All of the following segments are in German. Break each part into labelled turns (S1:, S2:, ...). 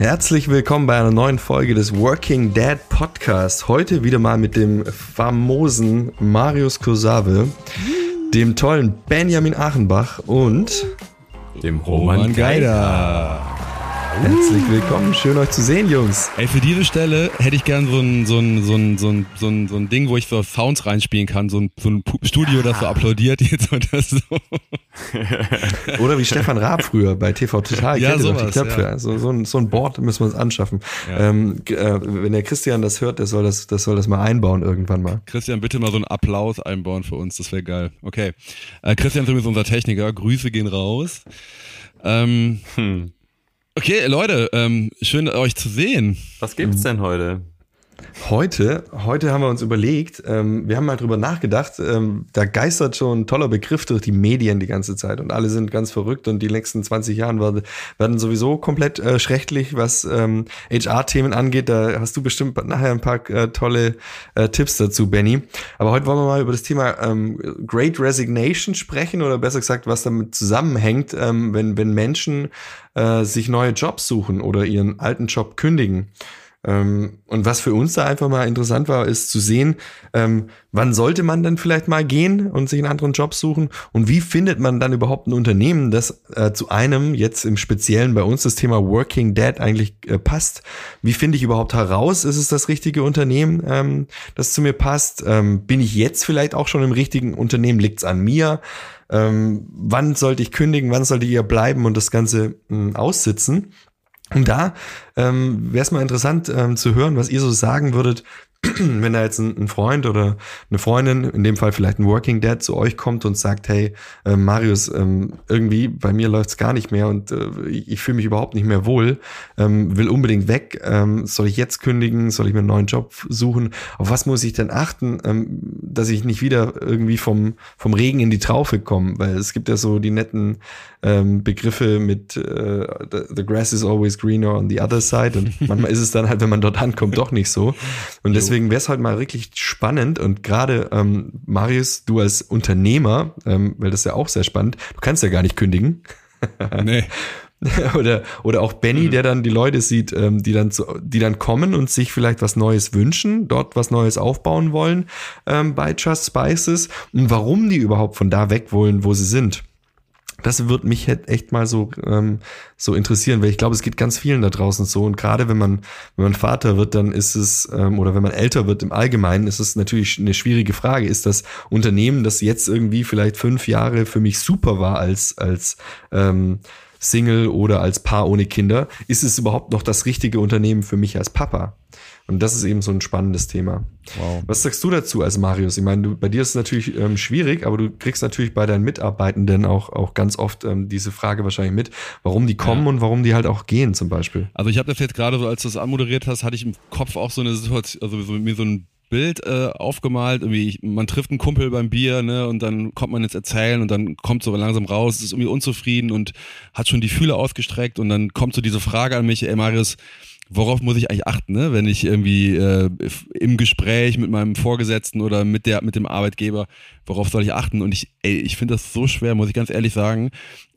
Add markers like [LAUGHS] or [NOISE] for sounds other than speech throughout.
S1: Herzlich willkommen bei einer neuen Folge des Working Dad Podcast. Heute wieder mal mit dem famosen Marius Kursave, dem tollen Benjamin Achenbach und
S2: dem Roman Geider.
S1: Herzlich willkommen, schön euch zu sehen, Jungs.
S2: Ey, für diese Stelle hätte ich gern so ein, so ein, so ein, so ein, so ein, so ein Ding, wo ich so Sounds reinspielen kann, so ein, so ein Studio, ja. das so applaudiert jetzt oder so. [LAUGHS]
S1: oder wie Stefan Raab früher bei TV Total,
S2: ja, sowas,
S1: die Knöpfe. Ja. So, so, ein, so ein Board müssen wir uns anschaffen. Ja. Ähm, äh, wenn der Christian das hört, der soll das, das soll das mal einbauen irgendwann mal.
S2: Christian, bitte mal so einen Applaus einbauen für uns, das wäre geil. Okay. Äh, Christian ist übrigens unser Techniker, Grüße gehen raus. Ähm, hm. Okay, Leute, ähm, schön euch zu sehen.
S3: Was gibt's denn heute?
S1: Heute, heute haben wir uns überlegt, ähm, wir haben mal drüber nachgedacht, ähm, da geistert schon ein toller Begriff durch die Medien die ganze Zeit und alle sind ganz verrückt und die nächsten 20 Jahre werden, werden sowieso komplett äh, schrecklich, was ähm, HR-Themen angeht. Da hast du bestimmt nachher ein paar äh, tolle äh, Tipps dazu, Benny. Aber heute wollen wir mal über das Thema ähm, Great Resignation sprechen oder besser gesagt, was damit zusammenhängt, ähm, wenn, wenn Menschen äh, sich neue Jobs suchen oder ihren alten Job kündigen. Ähm, und was für uns da einfach mal interessant war, ist zu sehen, ähm, wann sollte man dann vielleicht mal gehen und sich einen anderen Job suchen und wie findet man dann überhaupt ein Unternehmen, das äh, zu einem, jetzt im Speziellen bei uns das Thema Working Dad eigentlich äh, passt. Wie finde ich überhaupt heraus, ist es das richtige Unternehmen, ähm, das zu mir passt? Bin ich jetzt vielleicht auch schon im richtigen Unternehmen? Liegt's an mir? Wann sollte ich kündigen? Wann sollte ihr bleiben und das Ganze mh, aussitzen? Und da ähm, wäre es mal interessant ähm, zu hören, was ihr so sagen würdet, [CLEARS THROAT] wenn da jetzt ein, Freund oder eine Freundin, in dem Fall vielleicht ein Working Dad, zu euch kommt und sagt, hey, äh, Marius, ähm, irgendwie bei mir läuft's gar nicht mehr und äh, ich, ich fühle mich überhaupt nicht mehr wohl, ähm, will unbedingt weg, ähm, soll ich jetzt kündigen, soll ich mir einen neuen Job suchen? Auf was muss ich denn achten, ähm, dass ich nicht wieder irgendwie vom, vom Regen in die Traufe komme? Weil es gibt ja so die netten ähm, Begriffe mit äh, the, grass is always greener on the other side und [LAUGHS] manchmal ist es dann halt, wenn man dort ankommt, doch nicht so. Und deswegen wäre es halt mal wirklich spannend und gerade ähm, Marius, du als Unternehmer, ähm, weil das ist ja auch sehr spannend, du kannst ja gar nicht kündigen. [LAUGHS]
S2: nee.
S1: oder, oder auch Benny, mhm. der dann die Leute sieht, ähm, die, dann zu, die dann kommen und sich vielleicht was Neues wünschen, dort was Neues aufbauen wollen ähm, bei Just Spices und warum die überhaupt von da weg wollen, wo sie sind. Das wird mich echt mal so, ähm, so interessieren, weil ich glaube, es geht ganz vielen da draußen so. Und gerade wenn man, wenn man Vater wird, dann ist es, ähm, oder wenn man älter wird im Allgemeinen, ist es natürlich eine schwierige Frage. Ist das Unternehmen, das jetzt irgendwie vielleicht fünf Jahre für mich super war als, als ähm, Single oder als Paar ohne Kinder, ist es überhaupt noch das richtige Unternehmen für mich als Papa? Und das ist eben so ein spannendes Thema. Wow. Was sagst du dazu als Marius? Ich meine, du, bei dir ist es natürlich ähm, schwierig, aber du kriegst natürlich bei deinen Mitarbeitenden auch, auch ganz oft ähm, diese Frage wahrscheinlich mit, warum die kommen ja. und warum die halt auch gehen zum Beispiel.
S2: Also ich habe das jetzt gerade so, als du das anmoderiert hast, hatte ich im Kopf auch so eine Situation, also so, mir so ein Bild äh, aufgemalt, irgendwie ich, man trifft einen Kumpel beim Bier, ne, und dann kommt man ins Erzählen und dann kommt so langsam raus, ist irgendwie unzufrieden und hat schon die Fühler ausgestreckt und dann kommt so diese Frage an mich, ey Marius, worauf muss ich eigentlich achten, ne? wenn ich irgendwie äh, im Gespräch mit meinem Vorgesetzten oder mit der mit dem Arbeitgeber, worauf soll ich achten? Und ich, ey, ich finde das so schwer, muss ich ganz ehrlich sagen.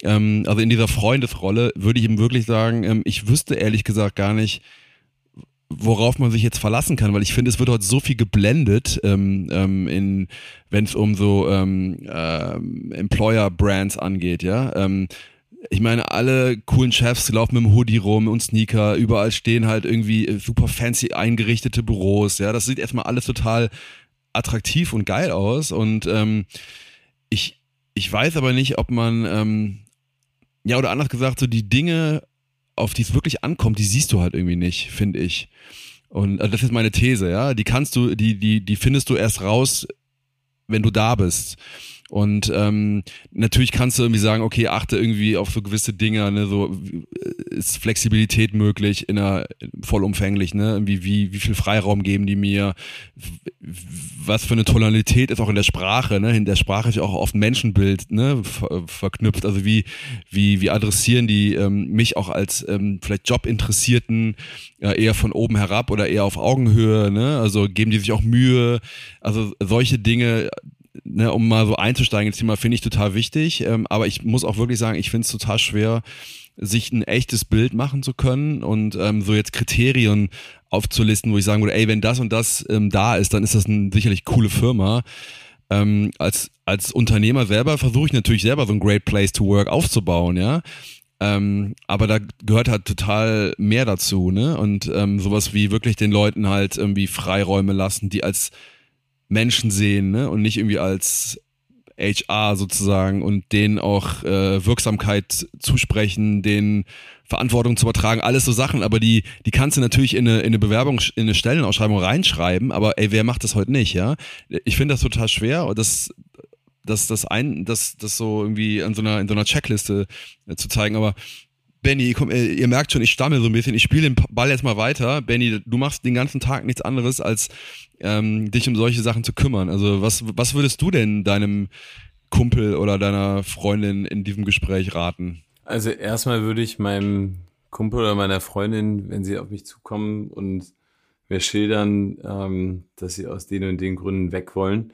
S2: Ähm, also in dieser Freundesrolle würde ich ihm wirklich sagen, ähm, ich wüsste ehrlich gesagt gar nicht, worauf man sich jetzt verlassen kann, weil ich finde, es wird heute so viel geblendet, ähm, ähm, wenn es um so ähm, ähm, Employer-Brands angeht, ja. Ähm, ich meine, alle coolen Chefs laufen mit dem Hoodie rum und Sneaker, überall stehen halt irgendwie äh, super fancy eingerichtete Büros, ja, das sieht erstmal alles total attraktiv und geil aus und ähm, ich, ich weiß aber nicht, ob man, ähm, ja, oder anders gesagt, so die Dinge, auf die es wirklich ankommt, die siehst du halt irgendwie nicht, finde ich. Und also das ist meine These, ja, die kannst du, die, die, die findest du erst raus, wenn du da bist. Und ähm, natürlich kannst du irgendwie sagen, okay, achte irgendwie auf so gewisse Dinge, ne, so ist Flexibilität möglich in einer vollumfänglich, ne? Irgendwie wie, wie viel Freiraum geben die mir, was für eine Tonalität ist auch in der Sprache, ne? In der Sprache ist ja auch oft Menschenbild, ne, ver verknüpft. Also wie, wie, wie adressieren die ähm, mich auch als ähm, vielleicht Jobinteressierten äh, eher von oben herab oder eher auf Augenhöhe, ne? Also geben die sich auch Mühe, also solche Dinge ne, um mal so einzusteigen ins Thema, finde ich total wichtig. Ähm, aber ich muss auch wirklich sagen, ich finde es total schwer, sich ein echtes Bild machen zu können und ähm, so jetzt Kriterien aufzulisten, wo ich sagen würde, ey, wenn das und das ähm, da ist, dann ist das eine sicherlich coole Firma. Ähm, als, als Unternehmer selber versuche ich natürlich selber so ein Great Place to Work aufzubauen, ja. Ähm, aber da gehört halt total mehr dazu, ne? Und ähm, sowas wie wirklich den Leuten halt irgendwie Freiräume lassen, die als Menschen sehen, ne? Und nicht irgendwie als HR sozusagen und denen auch äh, Wirksamkeit zusprechen, denen Verantwortung zu übertragen, alles so Sachen, aber die, die kannst du natürlich in eine, in eine Bewerbung, in eine Stellenausschreibung reinschreiben, aber ey, wer macht das heute nicht, ja? Ich finde das total schwer und das, das, das ein, das, das so irgendwie an so einer, in so einer Checkliste äh, zu zeigen, aber Benny, äh, ihr merkt schon, ich stammel so ein bisschen. Ich spiele den Ball jetzt mal weiter. Benny, du machst den ganzen Tag nichts anderes, als ähm, dich um solche Sachen zu kümmern. Also was, was würdest du denn deinem Kumpel oder deiner Freundin in diesem Gespräch raten?
S3: Also erstmal würde ich meinem Kumpel oder meiner Freundin, wenn sie auf mich zukommen und mir schildern, ähm, dass sie aus den und den Gründen weg wollen,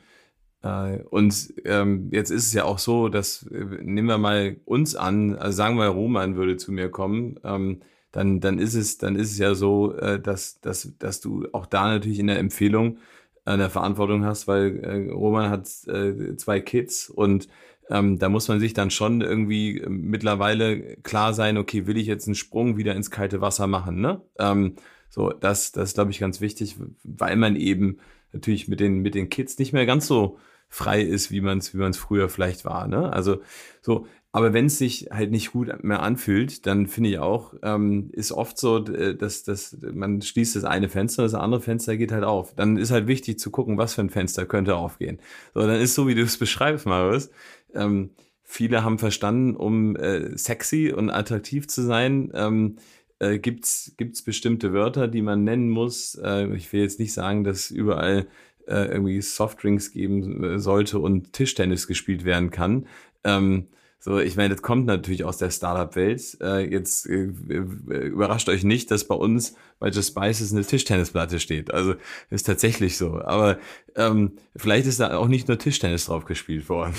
S3: und ähm, jetzt ist es ja auch so, dass äh, nehmen wir mal uns an, also sagen wir, Roman würde zu mir kommen, ähm, dann dann ist es dann ist es ja so, äh, dass dass dass du auch da natürlich in der Empfehlung äh, eine Verantwortung hast, weil äh, Roman hat äh, zwei Kids und ähm, da muss man sich dann schon irgendwie mittlerweile klar sein, okay, will ich jetzt einen Sprung wieder ins kalte Wasser machen, ne? Ähm, so, das, das ist, glaube ich, ganz wichtig, weil man eben natürlich mit den, mit den Kids nicht mehr ganz so frei ist, wie man es wie man's früher vielleicht war. Ne? Also so, aber wenn es sich halt nicht gut mehr anfühlt, dann finde ich auch, ähm, ist oft so, äh, dass, dass man schließt das eine Fenster, das andere Fenster geht halt auf. Dann ist halt wichtig zu gucken, was für ein Fenster könnte aufgehen. So, dann ist so, wie du es beschreibst, Marius. Ähm, viele haben verstanden, um äh, sexy und attraktiv zu sein, ähm, äh, gibt's gibt's bestimmte Wörter, die man nennen muss. Äh, ich will jetzt nicht sagen, dass überall äh, irgendwie Softdrinks geben äh, sollte und Tischtennis gespielt werden kann. Ähm, so, ich meine, das kommt natürlich aus der Startup-Welt. Äh, jetzt äh, überrascht euch nicht, dass bei uns bei Just Spices eine Tischtennisplatte steht. Also ist tatsächlich so. Aber ähm, vielleicht ist da auch nicht nur Tischtennis drauf gespielt worden.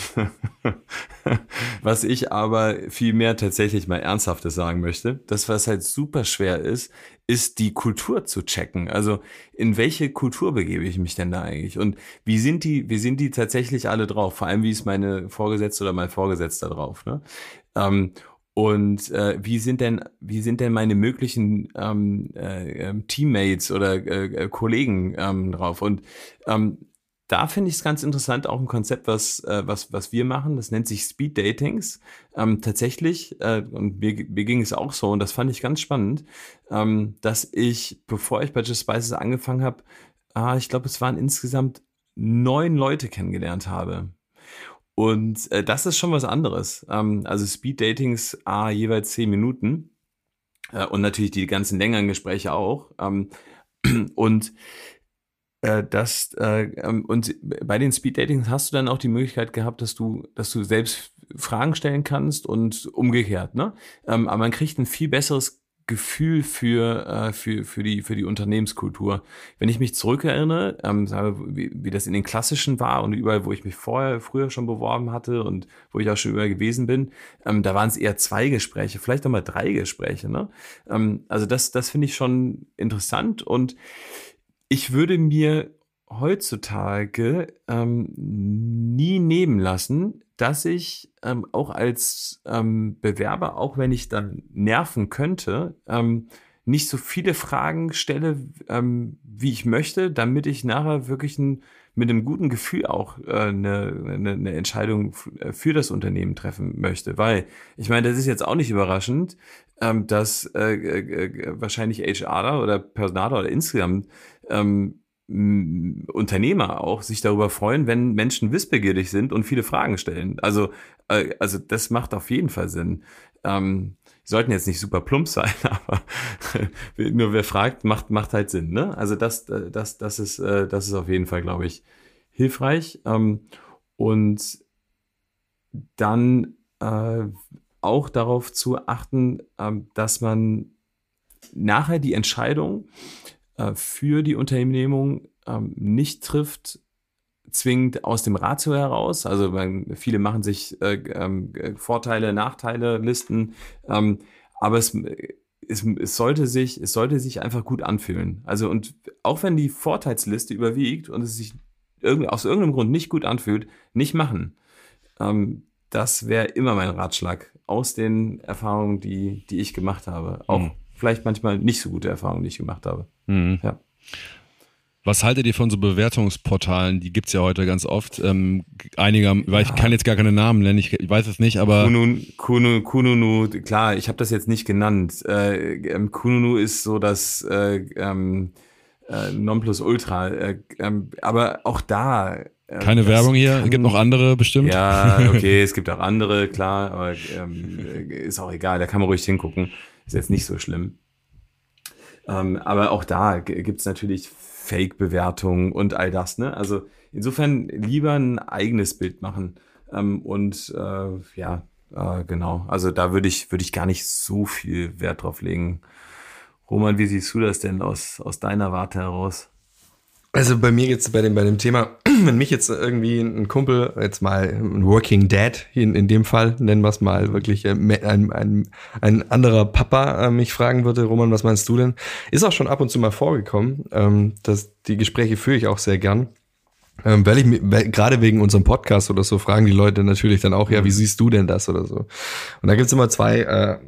S3: [LAUGHS] was ich aber viel mehr tatsächlich mal ernsthaftes sagen möchte, das was halt super schwer ist, ist die Kultur zu checken. Also in welche Kultur begebe ich mich denn da eigentlich? Und wie sind die, wie sind die tatsächlich alle drauf? Vor allem, wie ist meine Vorgesetzte oder mein Vorgesetzter drauf? Ne? Ähm, und äh, wie sind denn, wie sind denn meine möglichen ähm, äh, ähm, Teammates oder äh, äh, Kollegen ähm, drauf? Und ähm, da finde ich es ganz interessant, auch ein Konzept, was, äh, was, was wir machen, das nennt sich Speed Datings. Ähm, tatsächlich, äh, und mir, mir ging es auch so, und das fand ich ganz spannend, ähm, dass ich, bevor ich bei Just Spices angefangen habe, äh, ich glaube, es waren insgesamt neun Leute kennengelernt habe. Und äh, das ist schon was anderes. Ähm, also Speed Datings, ah, jeweils zehn Minuten. Äh, und natürlich die ganzen längeren Gespräche auch. Ähm, [CLEARS THROAT] und äh, das äh, ähm, und bei den Speed Datings hast du dann auch die Möglichkeit gehabt, dass du, dass du selbst Fragen stellen kannst und umgekehrt, ne? Ähm, aber man kriegt ein viel besseres Gefühl für, äh, für, für, die, für die Unternehmenskultur. Wenn ich mich zurückerinnere, ähm, wie, wie das in den klassischen war und überall, wo ich mich vorher, früher schon beworben hatte und wo ich auch schon überall gewesen bin, ähm, da waren es eher zwei Gespräche, vielleicht auch mal drei Gespräche. Ne? Ähm, also das, das finde ich schon interessant und ich würde mir heutzutage ähm, nie nehmen lassen, dass ich ähm, auch als ähm, Bewerber, auch wenn ich dann nerven könnte, ähm, nicht so viele Fragen stelle, ähm, wie ich möchte, damit ich nachher wirklich ein, mit einem guten Gefühl auch äh, eine, eine, eine Entscheidung äh, für das Unternehmen treffen möchte. Weil, ich meine, das ist jetzt auch nicht überraschend, ähm, dass äh, äh, äh wahrscheinlich HR oder Personaler oder insgesamt ähm, Unternehmer auch sich darüber freuen, wenn Menschen wissbegierig sind und viele Fragen stellen. Also, äh, also das macht auf jeden Fall Sinn. Ähm, sollten jetzt nicht super plump sein, [LAUGHS] aber [LAUGHS] nur wer fragt, macht, macht halt Sinn. Ne? Also das, das, das, ist, äh, das ist auf jeden Fall, glaube ich, hilfreich. Ähm, und dann äh, auch darauf zu achten, äh, dass man nachher die Entscheidung äh, für die Unternehmung ähm, nicht trifft, zwingend aus dem Ratio heraus. Also man, viele machen sich äh, ähm, Vorteile, Nachteile, Listen, ähm, aber es, es, es, sollte sich, es sollte sich einfach gut anfühlen. Also und auch wenn die Vorteilsliste überwiegt und es sich irgend, aus irgendeinem Grund nicht gut anfühlt, nicht machen. Ähm, das wäre immer mein Ratschlag aus den Erfahrungen, die, die ich gemacht habe. Auch mhm. vielleicht manchmal nicht so gute Erfahrungen, die ich gemacht habe. Mhm. Ja.
S2: Was haltet ihr von so Bewertungsportalen? Die gibt's ja heute ganz oft. Ähm, einige, weil ich kann jetzt gar keine Namen nennen, ich, ich weiß es nicht, aber.
S3: Kununu, Kununu, Kununu klar, ich habe das jetzt nicht genannt. Äh, ähm, Kununu ist so das äh, ähm, äh, Nonplusultra. Äh, ähm, aber auch da. Äh,
S2: keine Werbung hier, es gibt noch andere bestimmt.
S3: Ja, okay, [LAUGHS] es gibt auch andere, klar, aber ähm, ist auch egal, da kann man ruhig hingucken. Ist jetzt nicht so schlimm. Ähm, aber auch da gibt's natürlich Fake-Bewertungen und all das. Ne? Also insofern lieber ein eigenes Bild machen. Ähm, und äh, ja, äh, genau. Also da würde ich, würde ich gar nicht so viel Wert drauf legen. Roman, wie siehst du das denn aus, aus deiner Warte heraus?
S1: Also bei mir geht's bei dem, bei dem Thema, [CLEARS THROAT] wenn mich jetzt irgendwie ein Kumpel, jetzt mal ein Working Dad, in, in dem Fall, nennen wir es mal, wirklich äh, ein, ein, ein anderer Papa äh, mich fragen würde, Roman, was meinst du denn? Ist auch schon ab und zu mal vorgekommen. Ähm, dass die Gespräche führe ich auch sehr gern. Ähm, weil ich weil, gerade wegen unserem Podcast oder so fragen die Leute natürlich dann auch, ja, wie siehst du denn das oder so? Und da gibt's immer zwei äh,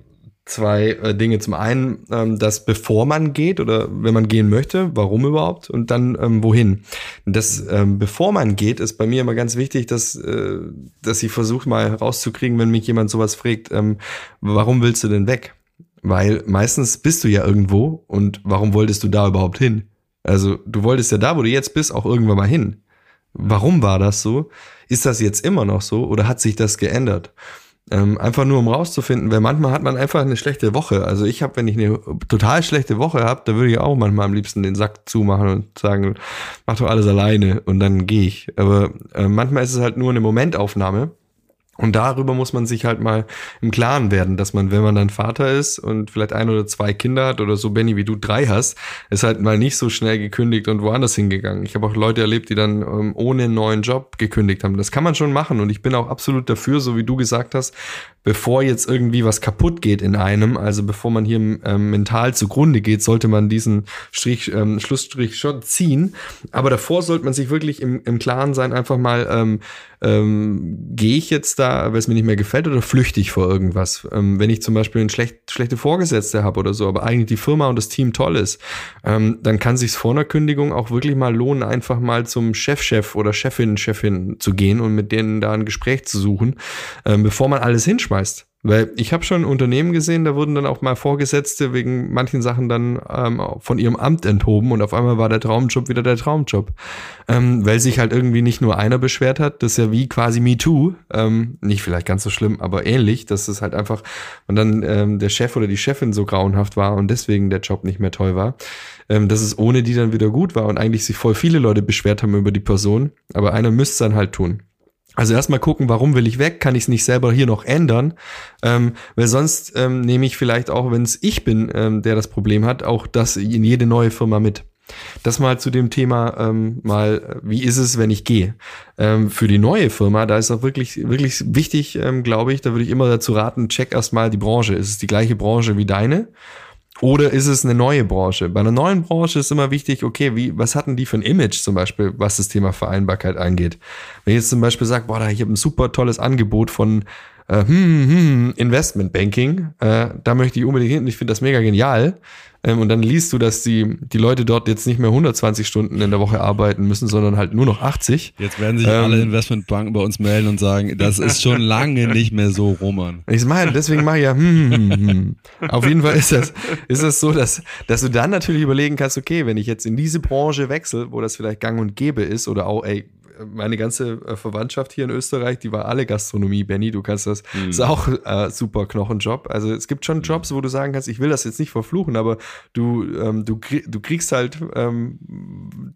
S1: zwei äh, Dinge. Zum einen, ähm, dass bevor man geht oder wenn man gehen möchte, warum überhaupt und dann ähm, wohin. Das ähm, bevor man geht, ist bei mir immer ganz wichtig, dass, äh, dass ich versuche mal herauszukriegen, wenn mich jemand sowas fragt, ähm, warum willst du denn weg? Weil meistens bist du ja irgendwo und warum wolltest du da überhaupt hin? Also du wolltest ja da, wo du jetzt bist, auch irgendwann mal hin. Warum war das so? Ist das jetzt immer noch so oder hat sich das geändert? Ähm, einfach nur um rauszufinden, weil manchmal hat man einfach eine schlechte Woche. Also ich habe, wenn ich eine total schlechte Woche habe, da würde ich auch manchmal am liebsten den Sack zumachen und sagen, mach doch alles alleine und dann gehe ich. Aber äh, manchmal ist es halt nur eine Momentaufnahme und darüber muss man sich halt mal im Klaren werden, dass man, wenn man dann Vater ist und vielleicht ein oder zwei Kinder hat oder so, Benny, wie du drei hast, ist halt mal nicht so schnell gekündigt und woanders hingegangen. Ich habe auch Leute erlebt, die dann ähm, ohne einen neuen Job gekündigt haben. Das kann man schon machen und ich bin auch absolut dafür, so wie du gesagt hast, bevor jetzt irgendwie was kaputt geht in einem, also bevor man hier ähm, mental zugrunde geht, sollte man diesen Strich, ähm, Schlussstrich schon ziehen. Aber davor sollte man sich wirklich im, im Klaren sein, einfach mal, ähm, ähm, gehe ich jetzt da, weil es mir nicht mehr gefällt, oder flüchte ich vor irgendwas? Ähm, wenn ich zum Beispiel eine schlecht, schlechte Vorgesetzte habe oder so, aber eigentlich die Firma und das Team toll ist, ähm, dann kann sich vor einer Kündigung auch wirklich mal lohnen, einfach mal zum Chefchef -Chef oder Chefin, Chefin zu gehen und mit denen da ein Gespräch zu suchen, ähm, bevor man alles hinschmeißt. Weil ich habe schon Unternehmen gesehen, da wurden dann auch mal Vorgesetzte wegen manchen Sachen dann ähm, von ihrem Amt enthoben und auf einmal war der Traumjob wieder der Traumjob. Ähm, weil sich halt irgendwie nicht nur einer beschwert hat, das ist ja wie quasi MeToo, ähm, nicht vielleicht ganz so schlimm, aber ähnlich, dass es halt einfach und dann ähm, der Chef oder die Chefin so grauenhaft war und deswegen der Job nicht mehr toll war, ähm, dass es ohne die dann wieder gut war und eigentlich sich voll viele Leute beschwert haben über die Person, aber einer müsste es dann halt tun. Also erstmal gucken, warum will ich weg? Kann ich es nicht selber hier noch ändern? Ähm, weil sonst ähm, nehme ich vielleicht auch, wenn es ich bin, ähm, der das Problem hat, auch das in jede neue Firma mit. Das mal zu dem Thema ähm, mal, wie ist es, wenn ich gehe? Ähm, für die neue Firma, da ist auch wirklich, wirklich wichtig, ähm, glaube ich, da würde ich immer dazu raten, check erstmal die Branche. Ist es die gleiche Branche wie deine? Oder ist es eine neue Branche? Bei einer neuen Branche ist immer wichtig, okay, wie, was hatten die für ein Image zum Beispiel, was das Thema Vereinbarkeit angeht? Wenn ich jetzt zum Beispiel sage, boah, ich habe ein super tolles Angebot von äh, hm, hm, hm, Investment Banking, äh, da möchte ich unbedingt hin. Ich finde das mega genial. Ähm, und dann liest du, dass die, die Leute dort jetzt nicht mehr 120 Stunden in der Woche arbeiten müssen, sondern halt nur noch 80.
S2: Jetzt werden sich ähm, alle Investmentbanken bei uns melden und sagen, das ist schon [LAUGHS] lange nicht mehr so, Roman.
S1: Ich meine, deswegen mache ich ja, hm, hm, hm. hm. Auf jeden Fall ist das, ist das so, dass, dass du dann natürlich überlegen kannst, okay, wenn ich jetzt in diese Branche wechsle, wo das vielleicht gang und gäbe ist, oder auch, ey, meine ganze äh, Verwandtschaft hier in Österreich, die war alle Gastronomie, Benny, du kannst das, mhm. ist auch äh, super Knochenjob. Also es gibt schon mhm. Jobs, wo du sagen kannst, ich will das jetzt nicht verfluchen, aber du, ähm, du, krieg, du kriegst halt, ähm,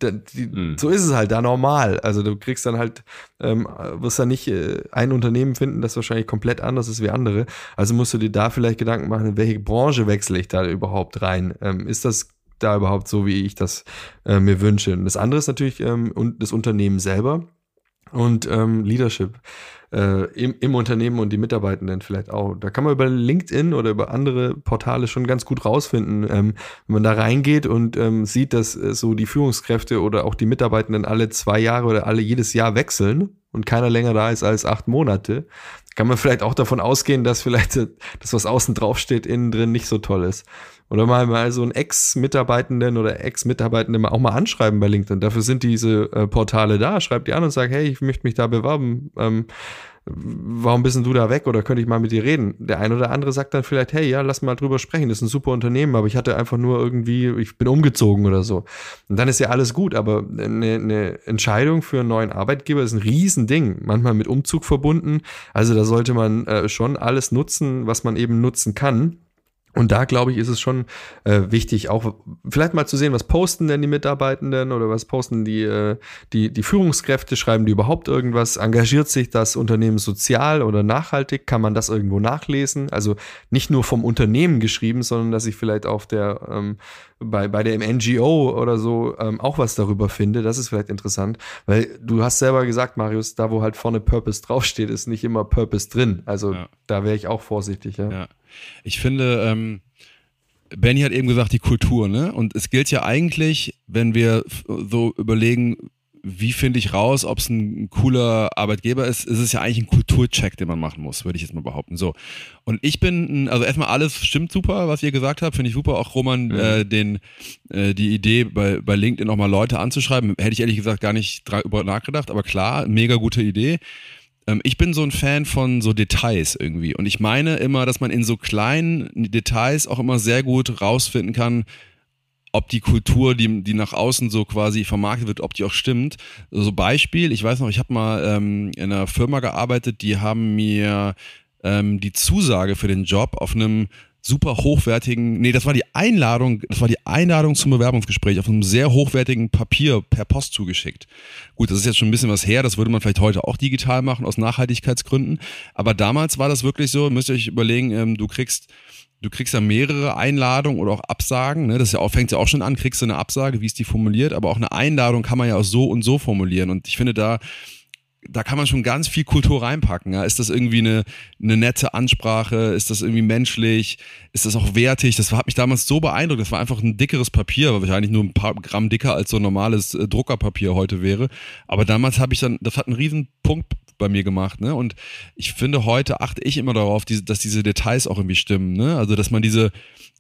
S1: die, mhm. so ist es halt da normal. Also du kriegst dann halt, ähm, wirst dann nicht äh, ein Unternehmen finden, das wahrscheinlich komplett anders ist wie andere. Also musst du dir da vielleicht Gedanken machen, in welche Branche wechsle ich da überhaupt rein? Ähm, ist das da überhaupt so, wie ich das äh, mir wünsche. Und das andere ist natürlich ähm, und das Unternehmen selber und ähm, Leadership äh, im, im Unternehmen und die Mitarbeitenden vielleicht auch. Da kann man über LinkedIn oder über andere Portale schon ganz gut rausfinden, ähm, wenn man da reingeht und ähm, sieht, dass äh, so die Führungskräfte oder auch die Mitarbeitenden alle zwei Jahre oder alle jedes Jahr wechseln und keiner länger da ist als acht Monate, kann man vielleicht auch davon ausgehen, dass vielleicht das, was außen drauf steht, innen drin nicht so toll ist. Oder mal, mal so einen Ex-Mitarbeitenden oder Ex-Mitarbeitenden auch mal anschreiben bei LinkedIn. Dafür sind diese äh, Portale da. Schreibt die an und sagt, hey, ich möchte mich da bewerben. Ähm, warum bist du da weg oder könnte ich mal mit dir reden? Der eine oder andere sagt dann vielleicht, hey, ja, lass mal drüber sprechen, das ist ein super Unternehmen, aber ich hatte einfach nur irgendwie, ich bin umgezogen oder so. Und dann ist ja alles gut, aber eine, eine Entscheidung für einen neuen Arbeitgeber ist ein Riesending, manchmal mit Umzug verbunden. Also da sollte man äh, schon alles nutzen, was man eben nutzen kann. Und da, glaube ich, ist es schon äh, wichtig, auch vielleicht mal zu sehen, was posten denn die Mitarbeitenden oder was posten die, äh, die, die Führungskräfte, schreiben die überhaupt irgendwas, engagiert sich das Unternehmen sozial oder nachhaltig, kann man das irgendwo nachlesen? Also nicht nur vom Unternehmen geschrieben, sondern dass ich vielleicht auf der, ähm, bei, bei der NGO oder so ähm, auch was darüber finde. Das ist vielleicht interessant, weil du hast selber gesagt, Marius, da wo halt vorne Purpose draufsteht, ist nicht immer Purpose drin. Also ja. da wäre ich auch vorsichtig, ja.
S2: ja. Ich finde, ähm, Benny hat eben gesagt, die Kultur, ne? Und es gilt ja eigentlich, wenn wir so überlegen, wie finde ich raus, ob es ein cooler Arbeitgeber ist, ist es ja eigentlich ein Kulturcheck, den man machen muss, würde ich jetzt mal behaupten. So. Und ich bin, also erstmal alles stimmt super, was ihr gesagt habt, finde ich super. Auch Roman, mhm. äh, den, äh, die Idee bei, bei LinkedIn auch mal Leute anzuschreiben, hätte ich ehrlich gesagt gar nicht drüber nachgedacht, aber klar, mega gute Idee. Ähm, ich bin so ein Fan von so Details irgendwie. Und ich meine immer, dass man in so kleinen Details auch immer sehr gut rausfinden kann, ob die Kultur, die, die nach außen so quasi vermarktet wird, ob die auch stimmt. So also Beispiel, ich weiß noch, ich habe mal ähm, in einer Firma gearbeitet, die haben mir ähm, die Zusage für den Job auf einem super hochwertigen, nee, das war die Einladung, das war die Einladung zum Bewerbungsgespräch auf einem sehr hochwertigen Papier per Post zugeschickt. Gut, das ist jetzt schon ein bisschen was her, das würde man vielleicht heute auch digital machen aus Nachhaltigkeitsgründen, aber damals war das wirklich so, müsst ihr euch überlegen, ähm, du kriegst du kriegst ja mehrere Einladungen oder auch Absagen, ne? das ja auch, fängt ja auch schon an, kriegst du eine Absage, wie ist die formuliert, aber auch eine Einladung kann man ja auch so und so formulieren und ich finde da da kann man schon ganz viel Kultur reinpacken. Ja? Ist das irgendwie eine, eine nette Ansprache? Ist das irgendwie menschlich? Ist das auch wertig? Das hat mich damals so beeindruckt. Das war einfach ein dickeres Papier, weil wahrscheinlich nur ein paar Gramm dicker als so ein normales äh, Druckerpapier heute wäre. Aber damals habe ich dann, das hat einen riesen Punkt bei mir gemacht. Ne? Und ich finde, heute achte ich immer darauf, dass diese Details auch irgendwie stimmen. Ne? Also, dass man diese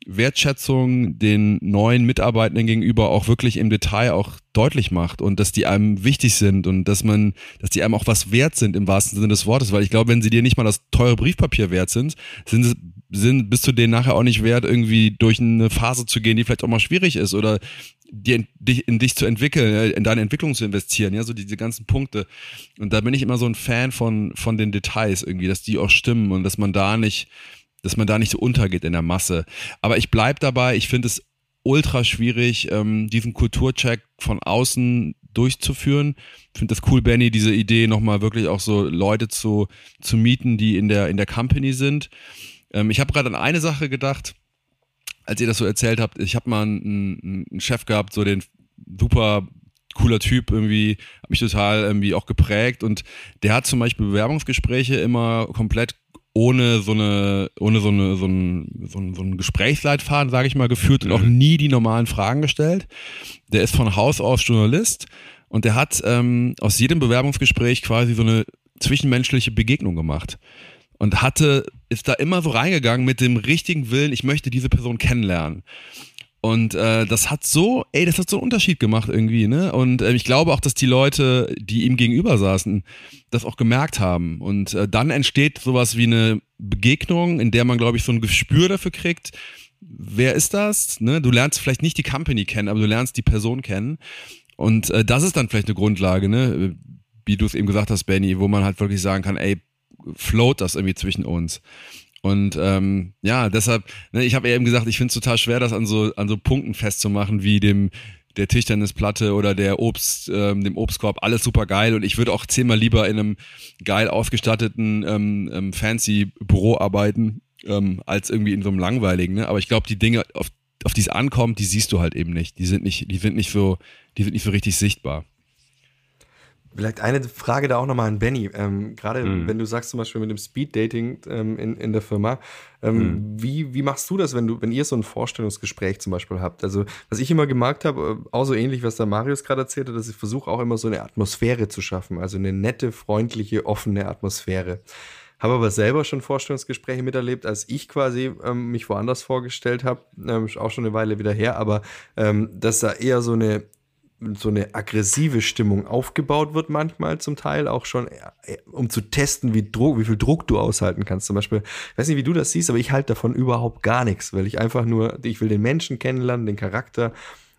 S2: Wertschätzung den neuen Mitarbeitenden gegenüber auch wirklich im Detail auch deutlich macht und dass die einem wichtig sind und dass man, dass die einem auch was wert sind im wahrsten Sinne des Wortes, weil ich glaube, wenn sie dir nicht mal das teure Briefpapier wert sind, sind, sind bist du denen nachher auch nicht wert, irgendwie durch eine Phase zu gehen, die vielleicht auch mal schwierig ist oder die, dich, in dich zu entwickeln, äh, in deine Entwicklung zu investieren, ja, so diese ganzen Punkte. Und da bin ich immer so ein Fan von, von den Details irgendwie, dass die auch stimmen und dass man da nicht, dass man da nicht so untergeht in der Masse. Aber ich bleib dabei, ich finde es ultra schwierig, ähm, diesen Kulturcheck von außen durchzuführen. Ich finde das cool, Benny, diese Idee nochmal wirklich auch so Leute zu, zu mieten, die in der, in der Company sind. Ähm, ich habe gerade an eine Sache gedacht, als ihr das so erzählt habt. Ich habe mal einen, einen Chef gehabt, so den super cooler Typ irgendwie, hat mich total irgendwie auch geprägt und der hat zum Beispiel Bewerbungsgespräche immer komplett ohne so eine, ohne so eine, so ein, so ein, so ein Gesprächsleitfaden, sage ich mal, geführt und auch mhm. nie die normalen Fragen gestellt. Der ist von Haus aus Journalist und der hat ähm, aus jedem Bewerbungsgespräch quasi so eine zwischenmenschliche Begegnung gemacht. Und hatte, ist da immer so reingegangen mit dem richtigen Willen, ich möchte diese Person kennenlernen. Und äh, das hat so, ey, das hat so einen Unterschied gemacht irgendwie, ne? Und äh, ich glaube auch, dass die Leute, die ihm gegenüber saßen, das auch gemerkt haben. Und äh, dann entsteht sowas wie eine Begegnung, in der man, glaube ich, so ein Gespür dafür kriegt, wer ist das? Ne? Du lernst vielleicht nicht die Company kennen, aber du lernst die Person kennen. Und äh, das ist dann vielleicht eine Grundlage, ne? Wie du es eben gesagt hast, Benny, wo man halt wirklich sagen kann, ey, float das irgendwie zwischen uns. Und ähm, ja, deshalb, ne, ich habe eben gesagt, ich finde es total schwer, das an so, an so Punkten festzumachen, wie dem der Tischtennisplatte oder der Obst, ähm, dem Obstkorb, alles super geil. Und ich würde auch zehnmal lieber in einem geil ausgestatteten ähm, ähm, fancy Büro arbeiten, ähm, als irgendwie in so einem langweiligen. Ne? Aber ich glaube, die Dinge, auf, auf die es ankommt, die siehst du halt eben nicht. Die sind nicht, die sind nicht so, die sind nicht so richtig sichtbar.
S1: Vielleicht eine Frage da auch nochmal an Benny. Ähm, Gerade mhm. wenn du sagst zum Beispiel mit dem Speed-Dating ähm, in, in der Firma, ähm, mhm. wie, wie machst du das, wenn du, wenn ihr so ein Vorstellungsgespräch zum Beispiel habt? Also, was ich immer gemerkt habe, äh, auch so ähnlich, was der Marius gerade erzählt hat, dass ich versuche auch immer so eine Atmosphäre zu schaffen, also eine nette, freundliche, offene Atmosphäre. Habe aber selber schon Vorstellungsgespräche miterlebt, als ich quasi ähm, mich woanders vorgestellt habe, ähm, auch schon eine Weile wieder her, aber ähm, dass da eher so eine so eine aggressive Stimmung aufgebaut wird manchmal zum Teil auch schon, äh, um zu testen, wie, Druck, wie viel Druck du aushalten kannst. Zum Beispiel, ich weiß nicht, wie du das siehst, aber ich halte davon überhaupt gar nichts, weil ich einfach nur, ich will den Menschen kennenlernen, den Charakter,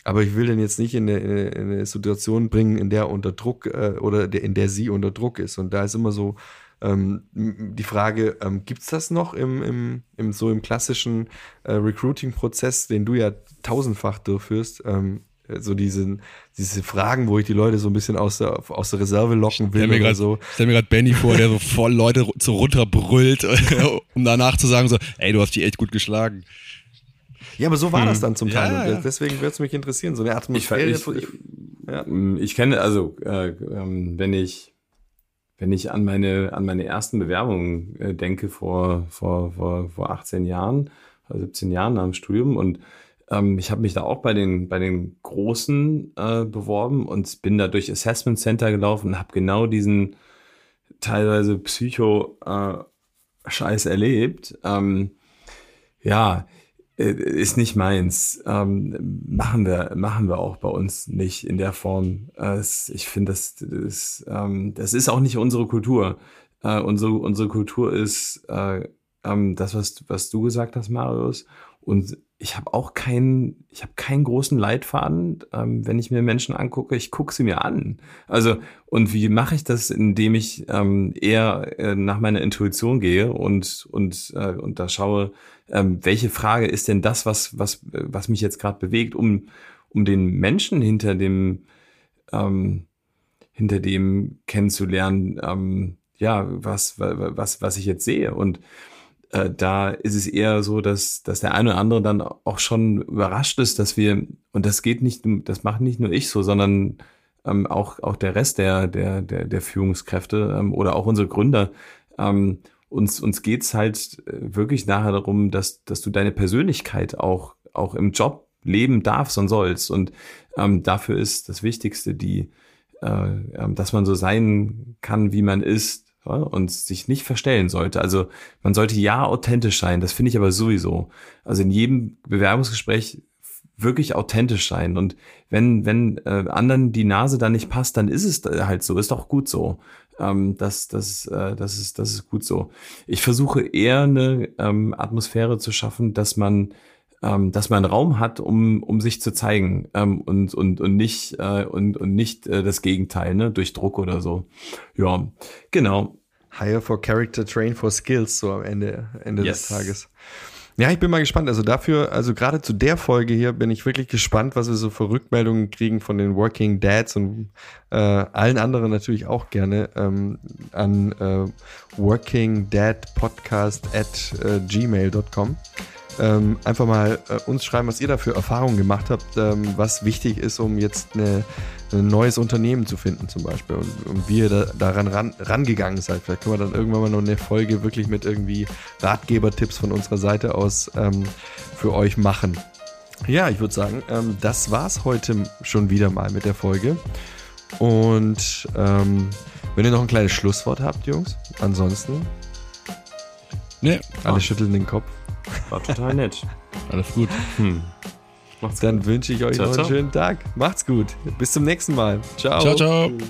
S1: aber ich will den jetzt nicht in eine, in eine Situation bringen, in der unter Druck äh, oder der, in der sie unter Druck ist. Und da ist immer so ähm, die Frage, ähm, gibt es das noch im, im, im, so im klassischen äh, Recruiting-Prozess, den du ja tausendfach durchführst? Ähm, so diese, diese Fragen, wo ich die Leute so ein bisschen aus der, aus der Reserve locken will.
S2: Stell mir grad,
S1: so.
S2: Stell mir gerade Benny vor, der so voll Leute so runterbrüllt, [LAUGHS] um danach zu sagen so, ey, du hast die echt gut geschlagen.
S1: Ja, aber so war hm. das dann zum Teil. Ja, ja. Deswegen würde es mich interessieren, so eine Atmosphäre.
S3: Ich, ich, ja. Mm, ich kenne, also äh, ähm, wenn ich wenn ich an meine an meine ersten Bewerbungen äh, denke vor vor vor vor 18 Jahren, 17 Jahren nach dem Studium und ähm, ich habe mich da auch bei den, bei den Großen äh, beworben und bin da durch Assessment Center gelaufen und habe genau diesen teilweise Psycho-Scheiß äh, erlebt. Ähm, ja, äh, ist nicht meins. Ähm, machen wir, machen wir auch bei uns nicht in der Form. Äh, ich finde, das, das, ähm, das ist auch nicht unsere Kultur. Äh, unsere, unsere Kultur ist äh, ähm, das, was, was du gesagt hast, Marius. Und ich habe auch keinen, ich habe keinen großen Leitfaden, ähm, wenn ich mir Menschen angucke. Ich gucke sie mir an. Also und wie mache ich das, indem ich ähm, eher äh, nach meiner Intuition gehe und und äh, und da schaue, ähm, welche Frage ist denn das, was was was mich jetzt gerade bewegt, um um den Menschen hinter dem ähm, hinter dem kennenzulernen, ähm, ja was was was ich jetzt sehe und äh, da ist es eher so, dass, dass der eine oder andere dann auch schon überrascht ist, dass wir, und das geht nicht, das macht nicht nur ich so, sondern ähm, auch, auch der Rest der, der, der, der Führungskräfte ähm, oder auch unsere Gründer, ähm, uns, uns geht's halt äh, wirklich nachher darum, dass, dass du deine Persönlichkeit auch, auch im Job leben darfst und sollst. Und ähm, dafür ist das Wichtigste, die, äh, ähm, dass man so sein kann, wie man ist, und sich nicht verstellen sollte. Also man sollte ja authentisch sein, das finde ich aber sowieso. Also in jedem Bewerbungsgespräch wirklich authentisch sein. Und wenn, wenn äh, anderen die Nase dann nicht passt, dann ist es halt so, ist doch gut so. Ähm, das, das, äh, das, ist, das ist gut so. Ich versuche eher eine ähm, Atmosphäre zu schaffen, dass man ähm, dass man Raum hat, um, um sich zu zeigen ähm, und, und, und nicht, äh, und, und nicht äh, das Gegenteil, ne, durch Druck oder so. Ja, genau.
S1: Hire for Character, Train for Skills, so am Ende, Ende yes. des Tages. Ja, ich bin mal gespannt. Also dafür, also gerade zu der Folge hier bin ich wirklich gespannt, was wir so für Rückmeldungen kriegen von den Working Dads und äh, allen anderen natürlich auch gerne ähm, an äh, workingdadpodcast at äh, gmail.com ähm, einfach mal äh, uns schreiben, was ihr da für Erfahrungen gemacht habt, ähm, was wichtig ist, um jetzt eine, ein neues Unternehmen zu finden zum Beispiel und, und wie ihr da, daran ran, rangegangen seid. Vielleicht können wir dann irgendwann mal noch eine Folge wirklich mit irgendwie Ratgebertipps von unserer Seite aus ähm, für euch machen. Ja, ich würde sagen, ähm, das war's heute schon wieder mal mit der Folge. Und ähm, wenn ihr noch ein kleines Schlusswort habt, Jungs, ansonsten
S2: Nee,
S1: Alle schütteln den Kopf.
S3: War total nett.
S2: alles gut.
S3: Hm. Macht's
S1: Dann wünsche ich euch
S3: Ciao,
S1: noch einen
S3: ciao.
S1: schönen Tag. Macht's gut. Bis zum nächsten Mal. Ciao.
S2: Ciao, ciao.
S3: gut.